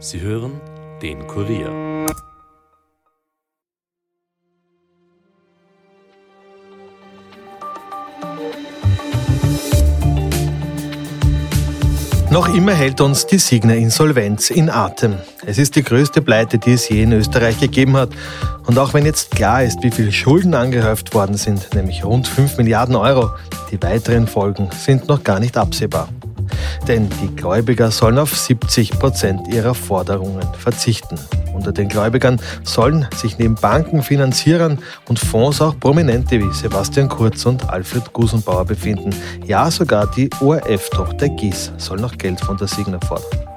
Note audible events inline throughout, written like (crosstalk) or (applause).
Sie hören den Kurier. Noch immer hält uns die Signer Insolvenz in Atem. Es ist die größte Pleite, die es je in Österreich gegeben hat. Und auch wenn jetzt klar ist, wie viele Schulden angehäuft worden sind, nämlich rund 5 Milliarden Euro, die weiteren Folgen sind noch gar nicht absehbar. Denn die Gläubiger sollen auf 70 Prozent ihrer Forderungen verzichten. Unter den Gläubigern sollen sich neben Banken, Finanzierern und Fonds auch Prominente wie Sebastian Kurz und Alfred Gusenbauer befinden. Ja, sogar die ORF-Tochter Gies soll noch Geld von der Signer fordern.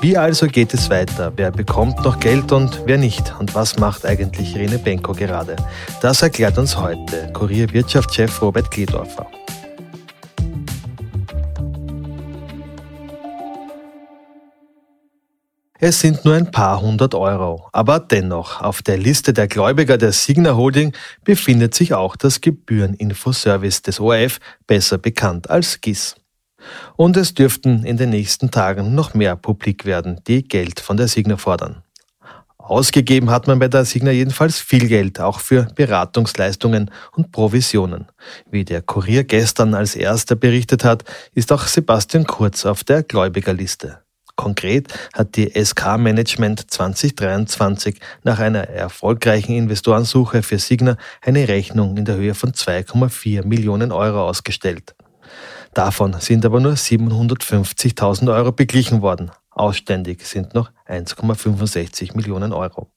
Wie also geht es weiter? Wer bekommt noch Geld und wer nicht? Und was macht eigentlich Rene Benko gerade? Das erklärt uns heute Kurier Wirtschaftschef Robert Kledorfer. Es sind nur ein paar hundert Euro. Aber dennoch, auf der Liste der Gläubiger der Signa Holding befindet sich auch das Gebühreninfoservice des ORF, besser bekannt als GIS. Und es dürften in den nächsten Tagen noch mehr publik werden, die Geld von der Signa fordern. Ausgegeben hat man bei der Signa jedenfalls viel Geld, auch für Beratungsleistungen und Provisionen. Wie der Kurier gestern als erster berichtet hat, ist auch Sebastian Kurz auf der Gläubigerliste. Konkret hat die SK Management 2023 nach einer erfolgreichen Investorensuche für Signa eine Rechnung in der Höhe von 2,4 Millionen Euro ausgestellt. Davon sind aber nur 750.000 Euro beglichen worden. Ausständig sind noch 1,65 Millionen Euro.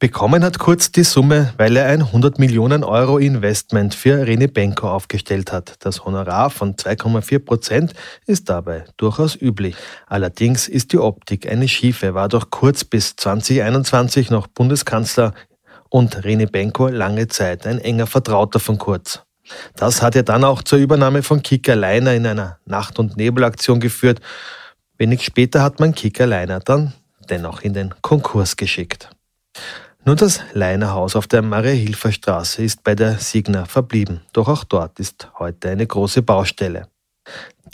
Bekommen hat Kurz die Summe, weil er ein 100 Millionen Euro Investment für Rene Benko aufgestellt hat. Das Honorar von 2,4 Prozent ist dabei durchaus üblich. Allerdings ist die Optik eine schiefe, war doch Kurz bis 2021 noch Bundeskanzler und Rene Benko lange Zeit ein enger Vertrauter von Kurz. Das hat ja dann auch zur Übernahme von Kicker Leiner in einer Nacht- und Nebelaktion geführt. Wenig später hat man Kicker Leiner dann dennoch in den Konkurs geschickt. Nur das Leinerhaus auf der Maria-Hilfer Straße ist bei der Signa verblieben. Doch auch dort ist heute eine große Baustelle.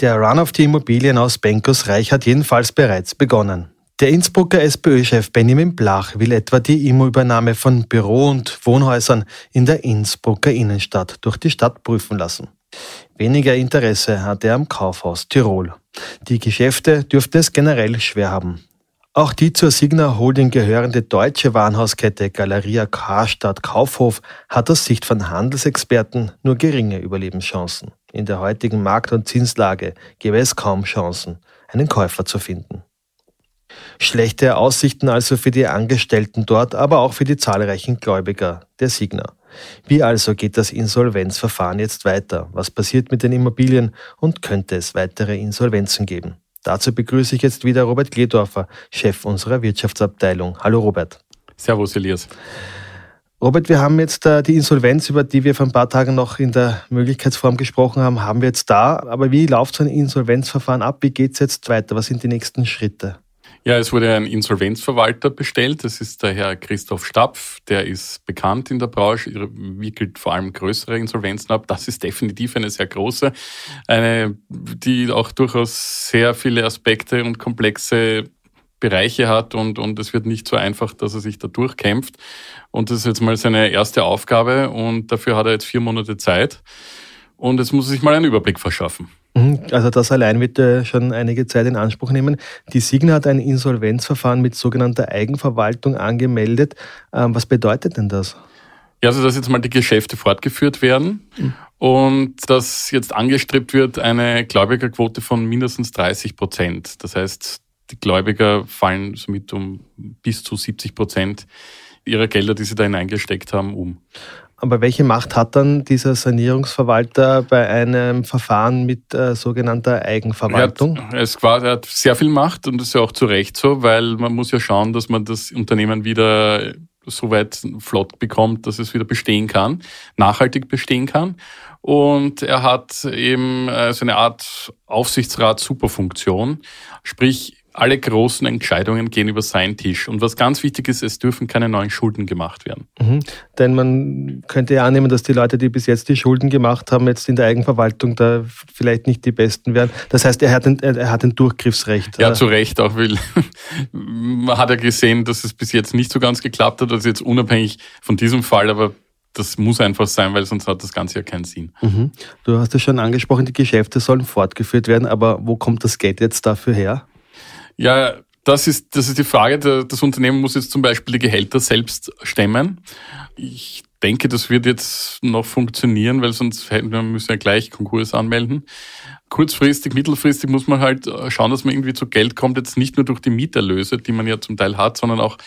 Der Run auf die Immobilien aus Benkos Reich hat jedenfalls bereits begonnen. Der Innsbrucker SPÖ-Chef Benjamin Blach will etwa die Immo-Übernahme von Büro- und Wohnhäusern in der Innsbrucker Innenstadt durch die Stadt prüfen lassen. Weniger Interesse hat er am Kaufhaus Tirol. Die Geschäfte dürften es generell schwer haben. Auch die zur Signa Holding gehörende deutsche Warenhauskette Galeria Karstadt Kaufhof hat aus Sicht von Handelsexperten nur geringe Überlebenschancen. In der heutigen Markt- und Zinslage gäbe es kaum Chancen, einen Käufer zu finden. Schlechte Aussichten also für die Angestellten dort, aber auch für die zahlreichen Gläubiger der Signa. Wie also geht das Insolvenzverfahren jetzt weiter? Was passiert mit den Immobilien und könnte es weitere Insolvenzen geben? Dazu begrüße ich jetzt wieder Robert Gledorfer, Chef unserer Wirtschaftsabteilung. Hallo Robert. Servus Elias. Robert, wir haben jetzt äh, die Insolvenz, über die wir vor ein paar Tagen noch in der Möglichkeitsform gesprochen haben, haben wir jetzt da. Aber wie läuft so ein Insolvenzverfahren ab? Wie geht es jetzt weiter? Was sind die nächsten Schritte? Ja, es wurde ein Insolvenzverwalter bestellt. Das ist der Herr Christoph Stapf. Der ist bekannt in der Branche, wickelt vor allem größere Insolvenzen ab. Das ist definitiv eine sehr große, eine, die auch durchaus sehr viele Aspekte und komplexe Bereiche hat und, und es wird nicht so einfach, dass er sich da durchkämpft. Und das ist jetzt mal seine erste Aufgabe und dafür hat er jetzt vier Monate Zeit. Und jetzt muss er sich mal einen Überblick verschaffen. Mhm. Also das allein wird äh, schon einige Zeit in Anspruch nehmen. Die Signa hat ein Insolvenzverfahren mit sogenannter Eigenverwaltung angemeldet. Ähm, was bedeutet denn das? Ja, also dass jetzt mal die Geschäfte fortgeführt werden mhm. und dass jetzt angestrebt wird eine Gläubigerquote von mindestens 30 Prozent. Das heißt, die Gläubiger fallen somit um bis zu 70 Prozent ihrer Gelder, die sie da hineingesteckt haben, um. Aber welche Macht hat dann dieser Sanierungsverwalter bei einem Verfahren mit äh, sogenannter Eigenverwaltung? Er hat, er hat sehr viel Macht und das ist ja auch zu Recht so, weil man muss ja schauen, dass man das Unternehmen wieder so weit flott bekommt, dass es wieder bestehen kann, nachhaltig bestehen kann. Und er hat eben äh, so eine Art Aufsichtsrat-Superfunktion. Sprich, alle großen Entscheidungen gehen über seinen Tisch. Und was ganz wichtig ist, es dürfen keine neuen Schulden gemacht werden. Mhm. Denn man könnte ja annehmen, dass die Leute, die bis jetzt die Schulden gemacht haben, jetzt in der Eigenverwaltung da vielleicht nicht die Besten werden. Das heißt, er hat ein, er hat ein Durchgriffsrecht. Ja, zu Recht auch, weil (laughs) man hat ja gesehen, dass es bis jetzt nicht so ganz geklappt hat. Also jetzt unabhängig von diesem Fall, aber das muss einfach sein, weil sonst hat das Ganze ja keinen Sinn. Mhm. Du hast ja schon angesprochen, die Geschäfte sollen fortgeführt werden, aber wo kommt das Geld jetzt dafür her? Ja, das ist, das ist die Frage. Das Unternehmen muss jetzt zum Beispiel die Gehälter selbst stemmen. Ich denke, das wird jetzt noch funktionieren, weil sonst müssen wir ja gleich Konkurs anmelden. Kurzfristig, mittelfristig muss man halt schauen, dass man irgendwie zu Geld kommt, jetzt nicht nur durch die Mieterlöse, die man ja zum Teil hat, sondern auch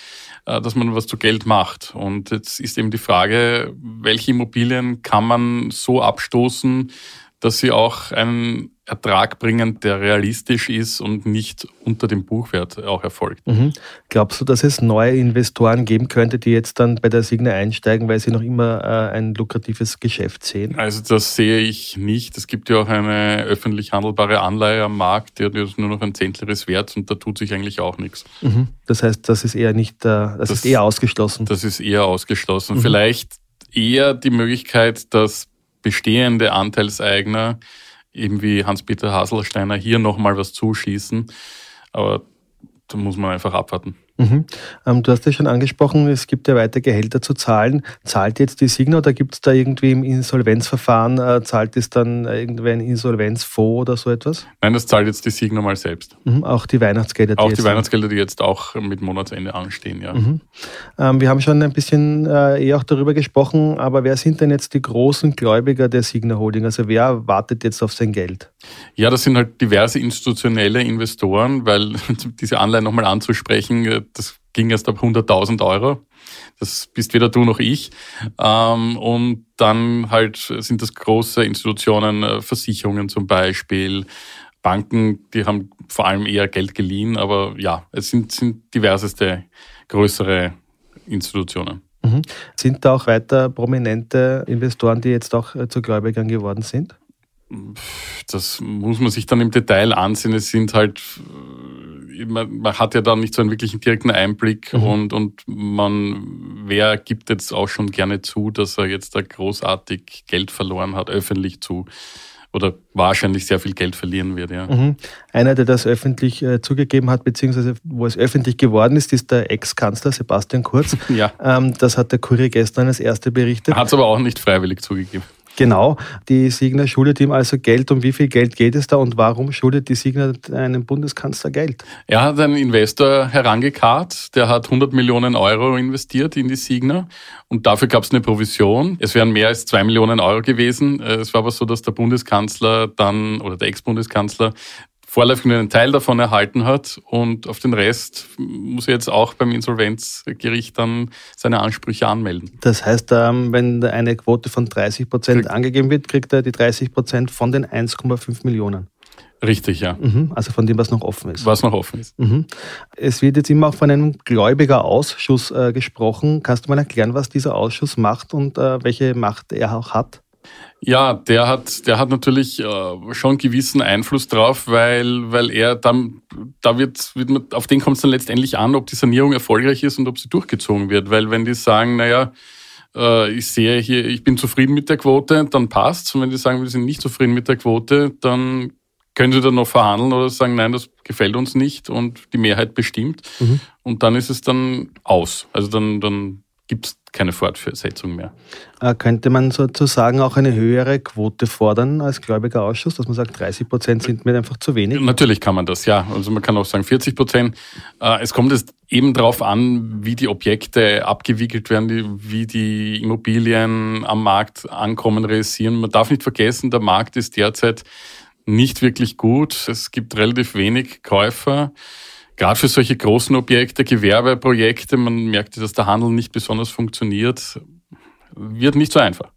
äh, dass man was zu Geld macht. Und jetzt ist eben die Frage, welche Immobilien kann man so abstoßen, dass sie auch einen Ertrag bringen, der realistisch ist und nicht unter dem Buchwert auch erfolgt. Mhm. Glaubst du, dass es neue Investoren geben könnte, die jetzt dann bei der Signa einsteigen, weil sie noch immer äh, ein lukratives Geschäft sehen? Also das sehe ich nicht. Es gibt ja auch eine öffentlich handelbare Anleihe am Markt, die hat nur noch ein Zehntel des Werts und da tut sich eigentlich auch nichts. Mhm. Das heißt, das ist eher nicht, äh, das, das, ist eher ausgeschlossen. Das ist eher ausgeschlossen. Mhm. Vielleicht eher die Möglichkeit, dass bestehende Anteilseigner eben wie Hans-Peter Haselsteiner hier nochmal was zuschießen. Aber da muss man einfach abwarten. Mhm. Ähm, du hast ja schon angesprochen, es gibt ja weiter Gehälter zu zahlen. Zahlt jetzt die Signa oder gibt es da irgendwie im Insolvenzverfahren, äh, zahlt es dann irgendwer ein Insolvenzfonds oder so etwas? Nein, das zahlt jetzt die Signa mal selbst. Mhm. Auch die Weihnachtsgelder? Die auch die Weihnachtsgelder, die jetzt auch mit Monatsende anstehen, ja. Mhm. Ähm, wir haben schon ein bisschen äh, eh auch darüber gesprochen, aber wer sind denn jetzt die großen Gläubiger der Signa Holding? Also wer wartet jetzt auf sein Geld? Ja, das sind halt diverse institutionelle Investoren, weil (laughs) diese Anleihen nochmal anzusprechen, äh, das ging erst ab 100.000 Euro. Das bist weder du noch ich. Ähm, und dann halt sind das große Institutionen, äh, Versicherungen zum Beispiel, Banken, die haben vor allem eher Geld geliehen, aber ja, es sind, sind diverseste größere Institutionen. Mhm. Sind da auch weiter prominente Investoren, die jetzt auch äh, zu Gläubigern geworden sind? Das muss man sich dann im Detail ansehen. Es sind halt man, man hat ja dann nicht so einen wirklichen direkten Einblick mhm. und, und man, wer gibt jetzt auch schon gerne zu, dass er jetzt da großartig Geld verloren hat, öffentlich zu oder wahrscheinlich sehr viel Geld verlieren wird. Ja. Mhm. Einer, der das öffentlich äh, zugegeben hat, beziehungsweise wo es öffentlich geworden ist, ist der Ex-Kanzler Sebastian Kurz. (laughs) ja. Ähm, das hat der Kurier gestern als erste berichtet. Hat es aber auch nicht freiwillig zugegeben. Genau, die Signer schuldet ihm also Geld. Um wie viel Geld geht es da und warum schuldet die Signer einem Bundeskanzler Geld? Er hat einen Investor herangekarrt, der hat 100 Millionen Euro investiert in die Signer und dafür gab es eine Provision. Es wären mehr als zwei Millionen Euro gewesen. Es war aber so, dass der Bundeskanzler dann oder der Ex-Bundeskanzler vorläufig nur einen Teil davon erhalten hat und auf den Rest muss er jetzt auch beim Insolvenzgericht dann seine Ansprüche anmelden. Das heißt, ähm, wenn eine Quote von 30 Prozent angegeben wird, kriegt er die 30 Prozent von den 1,5 Millionen. Richtig, ja. Mhm, also von dem, was noch offen ist. Was noch offen ist. Mhm. Es wird jetzt immer auch von einem Gläubigerausschuss äh, gesprochen. Kannst du mal erklären, was dieser Ausschuss macht und äh, welche Macht er auch hat? Ja, der hat, der hat natürlich äh, schon gewissen Einfluss drauf, weil, weil er dann, da wird, wird man, auf den kommt es dann letztendlich an, ob die Sanierung erfolgreich ist und ob sie durchgezogen wird. Weil wenn die sagen, naja, äh, ich sehe hier, ich bin zufrieden mit der Quote, dann passt's. Und wenn die sagen, wir sind nicht zufrieden mit der Quote, dann können sie dann noch verhandeln oder sagen, nein, das gefällt uns nicht und die Mehrheit bestimmt. Mhm. Und dann ist es dann aus. Also dann, dann gibt es keine Fortsetzung mehr. Äh, könnte man sozusagen auch eine höhere Quote fordern als gläubiger Ausschuss, dass man sagt, 30 Prozent sind mir einfach zu wenig? Natürlich kann man das, ja. Also man kann auch sagen 40 Prozent. Äh, es kommt jetzt eben darauf an, wie die Objekte abgewickelt werden, wie die Immobilien am Markt ankommen, realisieren. Man darf nicht vergessen, der Markt ist derzeit nicht wirklich gut. Es gibt relativ wenig Käufer gerade für solche großen Objekte, Gewerbeprojekte, man merkt, dass der Handel nicht besonders funktioniert, wird nicht so einfach.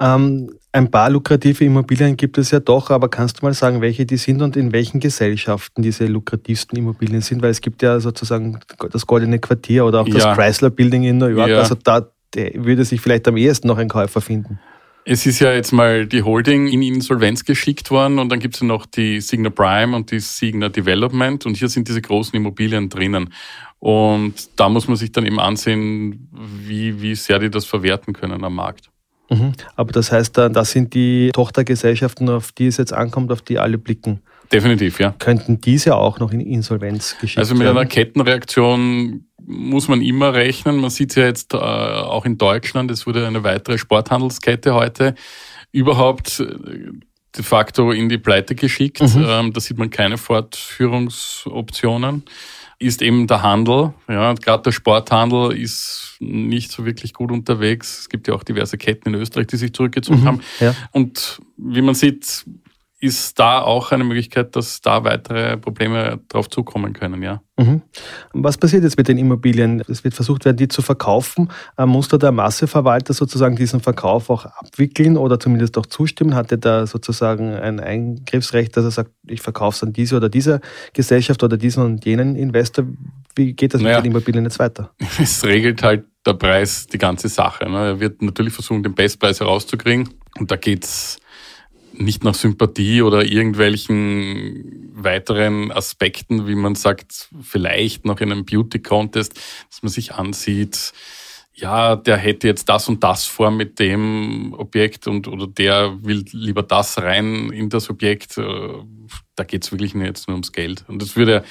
Ähm, ein paar lukrative Immobilien gibt es ja doch, aber kannst du mal sagen, welche die sind und in welchen Gesellschaften diese lukrativsten Immobilien sind? Weil es gibt ja sozusagen das Goldene Quartier oder auch das ja. Chrysler Building in New York. Ja. Also da würde sich vielleicht am ehesten noch ein Käufer finden. Es ist ja jetzt mal die Holding in Insolvenz geschickt worden und dann gibt es ja noch die Signa Prime und die Signa Development und hier sind diese großen Immobilien drinnen. Und da muss man sich dann eben ansehen, wie, wie sehr die das verwerten können am Markt. Mhm. Aber das heißt, das sind die Tochtergesellschaften, auf die es jetzt ankommt, auf die alle blicken. Definitiv, ja. Könnten diese auch noch in Insolvenz geschickt werden? Also mit einer Kettenreaktion muss man immer rechnen. Man sieht es ja jetzt äh, auch in Deutschland, es wurde eine weitere Sporthandelskette heute überhaupt äh, de facto in die Pleite geschickt. Mhm. Ähm, da sieht man keine Fortführungsoptionen. Ist eben der Handel. Ja, gerade der Sporthandel ist nicht so wirklich gut unterwegs. Es gibt ja auch diverse Ketten in Österreich, die sich zurückgezogen mhm. haben. Ja. Und wie man sieht, ist da auch eine Möglichkeit, dass da weitere Probleme drauf zukommen können, ja. Mhm. Was passiert jetzt mit den Immobilien? Es wird versucht werden, die zu verkaufen. Äh, muss da der Masseverwalter sozusagen diesen Verkauf auch abwickeln oder zumindest auch zustimmen? Hat er da sozusagen ein Eingriffsrecht, dass er sagt, ich verkaufe es an diese oder diese Gesellschaft oder diesen und jenen Investor? Wie geht das naja, mit den Immobilien jetzt weiter? (laughs) Es regelt halt der Preis die ganze Sache. Ne? Er wird natürlich versuchen, den Bestpreis herauszukriegen. Und da geht's nicht nach Sympathie oder irgendwelchen weiteren Aspekten, wie man sagt, vielleicht noch in einem Beauty Contest, dass man sich ansieht, ja, der hätte jetzt das und das vor mit dem Objekt und oder der will lieber das rein in das Objekt. Da geht es wirklich jetzt nur ums Geld. Und das würde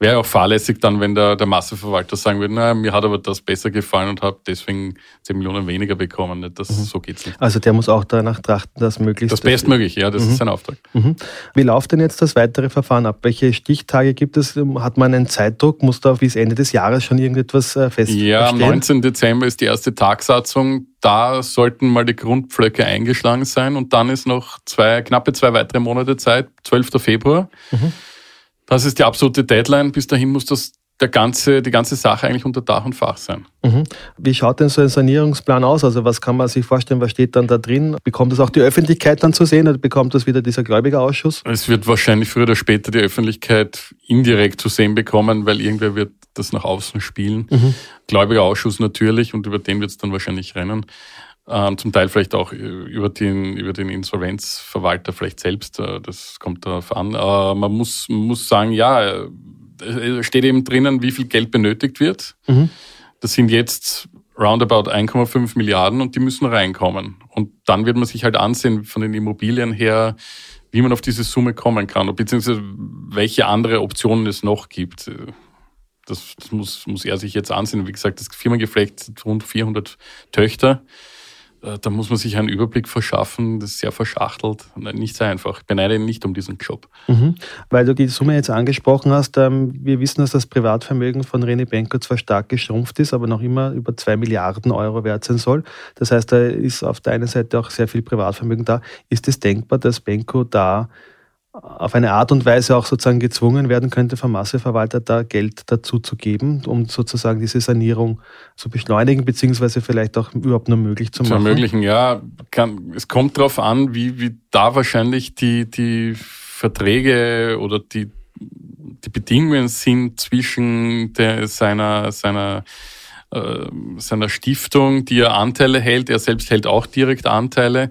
wäre auch fahrlässig dann, wenn der, der Masseverwalter sagen würde, na, mir hat aber das besser gefallen und habe deswegen 10 Millionen weniger bekommen. Das, mhm. So geht's nicht. Also der muss auch danach trachten, dass möglichst... Das Bestmögliche, ja, das mhm. ist sein Auftrag. Mhm. Wie läuft denn jetzt das weitere Verfahren ab? Welche Stichtage gibt es? Hat man einen Zeitdruck? Muss da bis Ende des Jahres schon irgendetwas äh, feststehen? Ja, am 19. Dezember ist die erste Tagsatzung. Da sollten mal die Grundpflöcke eingeschlagen sein und dann ist noch zwei, knappe zwei weitere Monate Zeit, 12. Februar. Mhm. Das ist die absolute Deadline. Bis dahin muss das der ganze, die ganze Sache eigentlich unter Dach und Fach sein. Mhm. Wie schaut denn so ein Sanierungsplan aus? Also was kann man sich vorstellen, was steht dann da drin? Bekommt das auch die Öffentlichkeit dann zu sehen oder bekommt das wieder dieser Gläubigerausschuss? Es wird wahrscheinlich früher oder später die Öffentlichkeit indirekt zu sehen bekommen, weil irgendwer wird das nach außen spielen. Mhm. Gläubigerausschuss natürlich und über den wird es dann wahrscheinlich rennen. Ähm, zum Teil vielleicht auch über den, über den Insolvenzverwalter vielleicht selbst. Äh, das kommt darauf an. Äh, man muss, muss sagen, ja, äh, steht eben drinnen, wie viel Geld benötigt wird. Mhm. Das sind jetzt roundabout 1,5 Milliarden und die müssen reinkommen. Und dann wird man sich halt ansehen von den Immobilien her, wie man auf diese Summe kommen kann, beziehungsweise welche andere Optionen es noch gibt. Das, das muss, muss er sich jetzt ansehen. Wie gesagt, das Firmengeflecht sind rund 400 Töchter. Äh, da muss man sich einen Überblick verschaffen. Das ist sehr verschachtelt. Nicht sehr einfach. Ich beneide ihn nicht um diesen Job. Mhm. Weil du die Summe jetzt angesprochen hast, ähm, wir wissen, dass das Privatvermögen von René Benko zwar stark geschrumpft ist, aber noch immer über zwei Milliarden Euro wert sein soll. Das heißt, da ist auf der einen Seite auch sehr viel Privatvermögen da. Ist es denkbar, dass Benko da auf eine Art und Weise auch sozusagen gezwungen werden könnte, vom Masseverwalter da Geld dazu zu geben, um sozusagen diese Sanierung zu beschleunigen, beziehungsweise vielleicht auch überhaupt nur möglich zu machen? Zu ermöglichen, ja. Kann, es kommt darauf an, wie, wie da wahrscheinlich die, die Verträge oder die, die Bedingungen sind zwischen der, seiner, seiner äh, seiner Stiftung, die er Anteile hält. Er selbst hält auch direkt Anteile.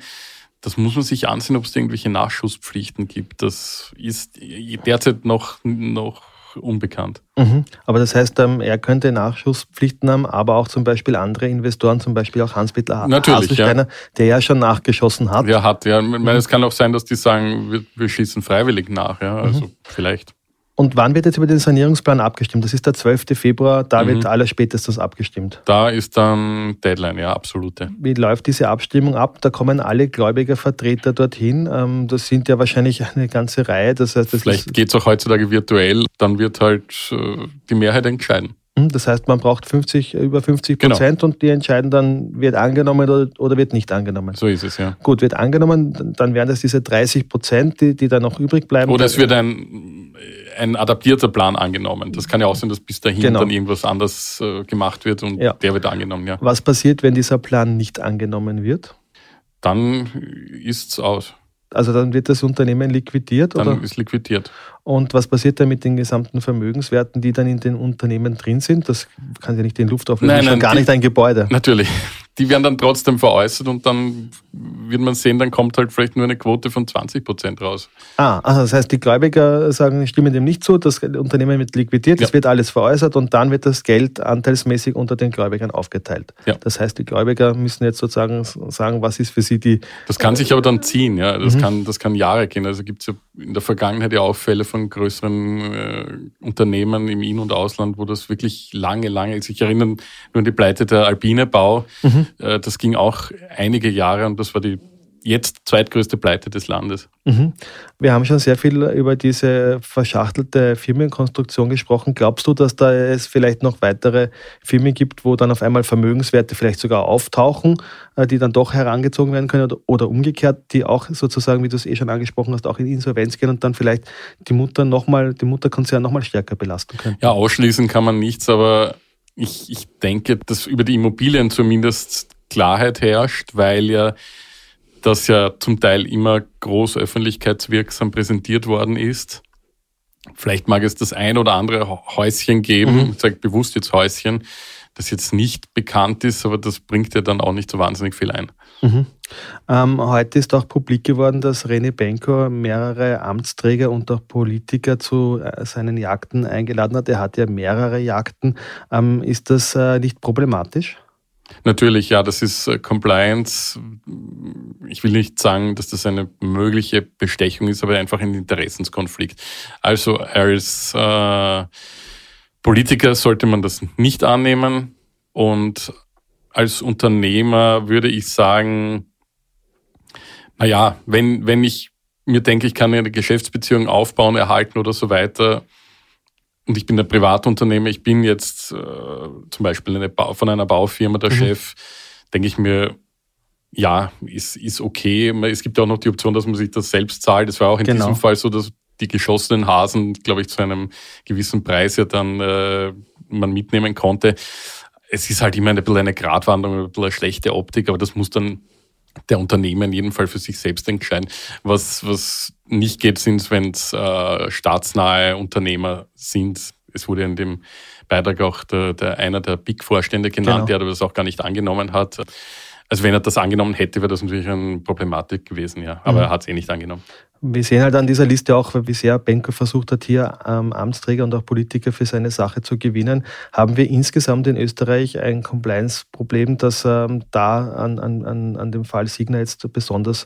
Das muss man sich ansehen, ob es irgendwelche Nachschusspflichten gibt. Das ist derzeit noch, noch unbekannt. Mhm. Aber das heißt, ähm, er könnte Nachschusspflichten haben, aber auch zum Beispiel andere Investoren, zum Beispiel auch Hans-Peter Haselsteiner, ja. der ja schon nachgeschossen hat. Ja, hat, ja. Ich meine, es kann auch sein, dass die sagen, wir, wir schießen freiwillig nach, ja. Also mhm. vielleicht. Und wann wird jetzt über den Sanierungsplan abgestimmt? Das ist der 12. Februar, da mhm. wird alles spätestens abgestimmt. Da ist dann Deadline, ja, absolute. Wie läuft diese Abstimmung ab? Da kommen alle Gläubigervertreter dorthin. Ähm, das sind ja wahrscheinlich eine ganze Reihe. Das heißt, das Vielleicht geht es auch heutzutage virtuell, dann wird halt äh, die Mehrheit entscheiden. Hm, das heißt, man braucht 50, über 50 genau. Prozent genau. und die entscheiden dann, wird angenommen oder, oder, wird nicht angenommen. So ist es, ja. Gut, wird angenommen, dann wären das diese 30 Prozent, die, die dann noch übrig bleiben. Oder es wird ein, ein adaptierter Plan angenommen. Das kann ja auch sein, dass bis dahin genau. dann irgendwas anders äh, gemacht wird und ja. der wird angenommen, ja. Was passiert, wenn dieser Plan nicht angenommen wird? Dann ist es aus. Also dann wird das Unternehmen liquidiert? Dann oder? ist liquidiert. Und was passiert dann mit den gesamten Vermögenswerten, die dann in den Unternehmen drin sind? Das kann ja nicht in Luft auflösen, nein, nein, gar die, nicht ein Gebäude. Natürlich. Die werden dann trotzdem veräußert und dann wird man sehen, dann kommt halt vielleicht nur eine Quote von 20 Prozent raus. Ah, also das heißt, die Gläubiger sagen, stimmen dem nicht zu, das Unternehmen wird liquidiert, es ja. wird alles veräußert und dann wird das Geld anteilsmäßig unter den Gläubigern aufgeteilt. Ja. Das heißt, die Gläubiger müssen jetzt sozusagen sagen, was ist für sie die. Das kann sich aber dann ziehen, ja. Das, mhm. kann, das kann Jahre gehen. Also gibt es ja in der Vergangenheit ja auch Fälle von größeren äh, Unternehmen im In- und Ausland, wo das wirklich lange, lange, sich erinnern nur an die Pleite der Alpine Bau. Mhm. Äh, das ging auch einige Jahre und das war die jetzt zweitgrößte Pleite des Landes. Mhm. Wir haben schon sehr viel über diese verschachtelte Firmenkonstruktion gesprochen. Glaubst du, dass da es vielleicht noch weitere Firmen gibt, wo dann auf einmal Vermögenswerte vielleicht sogar auftauchen, äh, die dann doch herangezogen werden können oder, umgekehrt, die auch sozusagen, wie du es eh schon angesprochen hast, auch in Insolvenz gehen und dann vielleicht die Mutter nochmal, die Mutterkonzern nochmal stärker belasten können? Ja, ausschließen kann man nichts, aber ich, ich denke, dass über die Immobilien zumindest Klarheit herrscht, weil ja das ja zum Teil immer groß öffentlichkeitswirksam präsentiert worden ist. Vielleicht mag es das ein oder andere Häuschen geben, mhm. ich sage bewusst jetzt Häuschen, das jetzt nicht bekannt ist, aber das bringt ja dann auch nicht so wahnsinnig viel ein. Mhm. Ähm, heute ist auch publik geworden, dass René Benko mehrere Amtsträger und auch Politiker zu äh, seinen Jagden eingeladen hat. Er hat ja mehrere Jagden. Ähm, ist das äh, nicht problematisch? Natürlich, ja, das ist äh, Compliance. Ich will nicht sagen, dass das eine mögliche Bestechung ist, aber einfach ein Interessenskonflikt. Also als äh, Politiker sollte man das nicht annehmen und als Unternehmer würde ich sagen, na ja, wenn, wenn ich mir denke, ich kann eine Geschäftsbeziehung aufbauen, erhalten oder so weiter, und ich bin ein Privatunternehmer, ich bin jetzt äh, zum Beispiel eine von einer Baufirma der mhm. Chef, denke ich mir, ja, ist, ist okay. Es gibt ja auch noch die Option, dass man sich das selbst zahlt. Das war auch in genau. diesem Fall so, dass die geschossenen Hasen, glaube ich, zu einem gewissen Preis ja dann äh, man mitnehmen konnte. Es ist halt immer ein bisschen eine Gratwanderung, ein bisschen eine schlechte Optik, aber das muss dann der Unternehmer in jedem Fall für sich selbst entscheiden. Was, was nicht geht, sind, wenn es äh, staatsnahe Unternehmer sind. Es wurde in dem Beitrag auch der, der einer der Big-Vorstände genannt, genau. der das auch gar nicht angenommen hat. Also wenn er das angenommen hätte, wäre das natürlich eine Problematik gewesen, ja. Aber mhm. er hat es eh nicht angenommen. Wir sehen halt an dieser Liste auch, wie sehr Benko versucht hat, hier ähm, Amtsträger und auch Politiker für seine Sache zu gewinnen. Haben wir insgesamt in Österreich ein Compliance-Problem, das ähm, da an, an, an dem Fall Signer jetzt besonders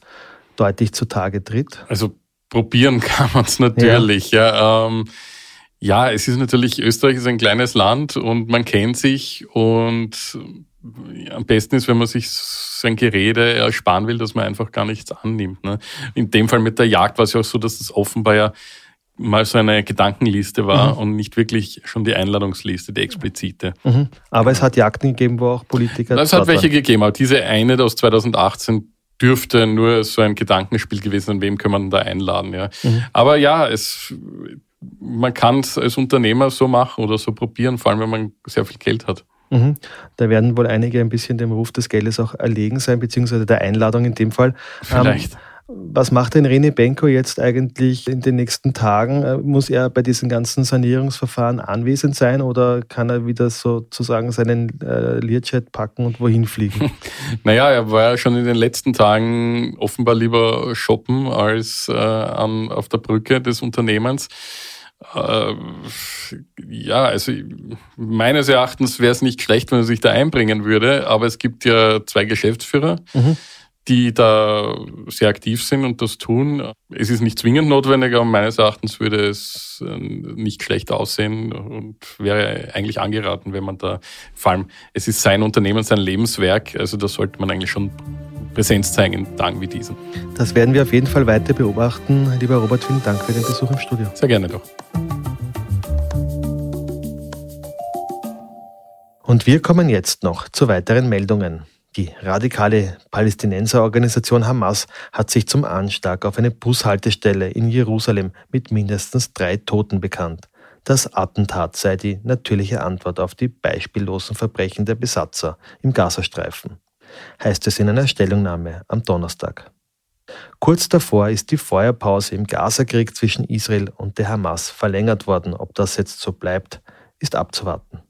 deutlich zutage tritt? Also probieren (laughs) kann man es natürlich. Ja. Ja, ähm, ja, es ist natürlich, Österreich ist ein kleines Land und man kennt sich und am besten ist, wenn man sich sein Gerede ersparen will, dass man einfach gar nichts annimmt. Ne? In dem Fall mit der Jagd war es ja auch so, dass das offenbar ja mal so eine Gedankenliste war mhm. und nicht wirklich schon die Einladungsliste, die explizite. Mhm. Aber es hat Jagden gegeben, wo auch Politiker. Es hat welche waren. gegeben, aber diese eine aus 2018 dürfte nur so ein Gedankenspiel gewesen sein, wem können wir da einladen. Ja. Mhm. Aber ja, es, man kann es als Unternehmer so machen oder so probieren, vor allem wenn man sehr viel Geld hat. Mhm. Da werden wohl einige ein bisschen dem Ruf des Geldes auch erlegen sein, beziehungsweise der Einladung in dem Fall. Vielleicht. Ähm, was macht denn René Benko jetzt eigentlich in den nächsten Tagen? Äh, muss er bei diesen ganzen Sanierungsverfahren anwesend sein oder kann er wieder sozusagen seinen äh, Learjet packen und wohin fliegen? (laughs) naja, er war ja schon in den letzten Tagen offenbar lieber shoppen als äh, an, auf der Brücke des Unternehmens. Äh, ja, also meines Erachtens wäre es nicht schlecht, wenn er sich da einbringen würde, aber es gibt ja zwei Geschäftsführer. Mhm die da sehr aktiv sind und das tun. Es ist nicht zwingend notwendig, aber meines Erachtens würde es äh, nicht schlecht aussehen und wäre eigentlich angeraten, wenn man da, vor allem, es ist sein Unternehmen, sein Lebenswerk, also da sollte man eigentlich schon Präsenz zeigen in Tagen wie diesen. Das werden wir auf jeden Fall weiter beobachten. Lieber Robert, vielen Dank für den Besuch im Studio. Sehr gerne doch. Und wir kommen jetzt noch zu weiteren Meldungen. Die radikale Palästinenserorganisation Hamas hat sich zum Anschlag auf eine Bushaltestelle in Jerusalem mit mindestens drei Toten bekannt. Das Attentat sei die natürliche Antwort auf die beispiellosen Verbrechen der Besatzer im Gazastreifen, heißt es in einer Stellungnahme am Donnerstag. Kurz davor ist die Feuerpause im Gazakrieg zwischen Israel und der Hamas verlängert worden. Ob das jetzt so bleibt, ist abzuwarten.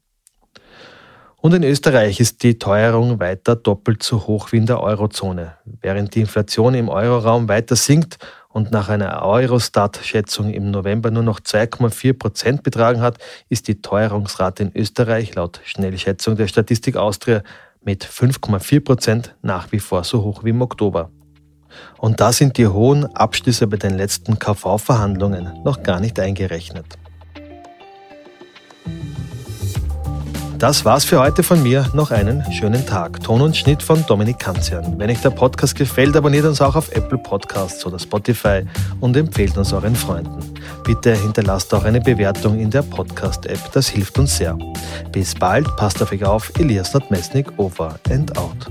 Und in Österreich ist die Teuerung weiter doppelt so hoch wie in der Eurozone. Während die Inflation im Euroraum weiter sinkt und nach einer Eurostat-Schätzung im November nur noch 2,4 Prozent betragen hat, ist die Teuerungsrate in Österreich laut Schnellschätzung der Statistik Austria mit 5,4 Prozent nach wie vor so hoch wie im Oktober. Und da sind die hohen Abschlüsse bei den letzten KV-Verhandlungen noch gar nicht eingerechnet. Das war's für heute von mir. Noch einen schönen Tag. Ton und Schnitt von Dominik Kanzian. Wenn euch der Podcast gefällt, abonniert uns auch auf Apple Podcasts oder Spotify und empfehlt uns euren Freunden. Bitte hinterlasst auch eine Bewertung in der Podcast-App. Das hilft uns sehr. Bis bald. Passt auf euch auf. Elias Nordmesnik over and out.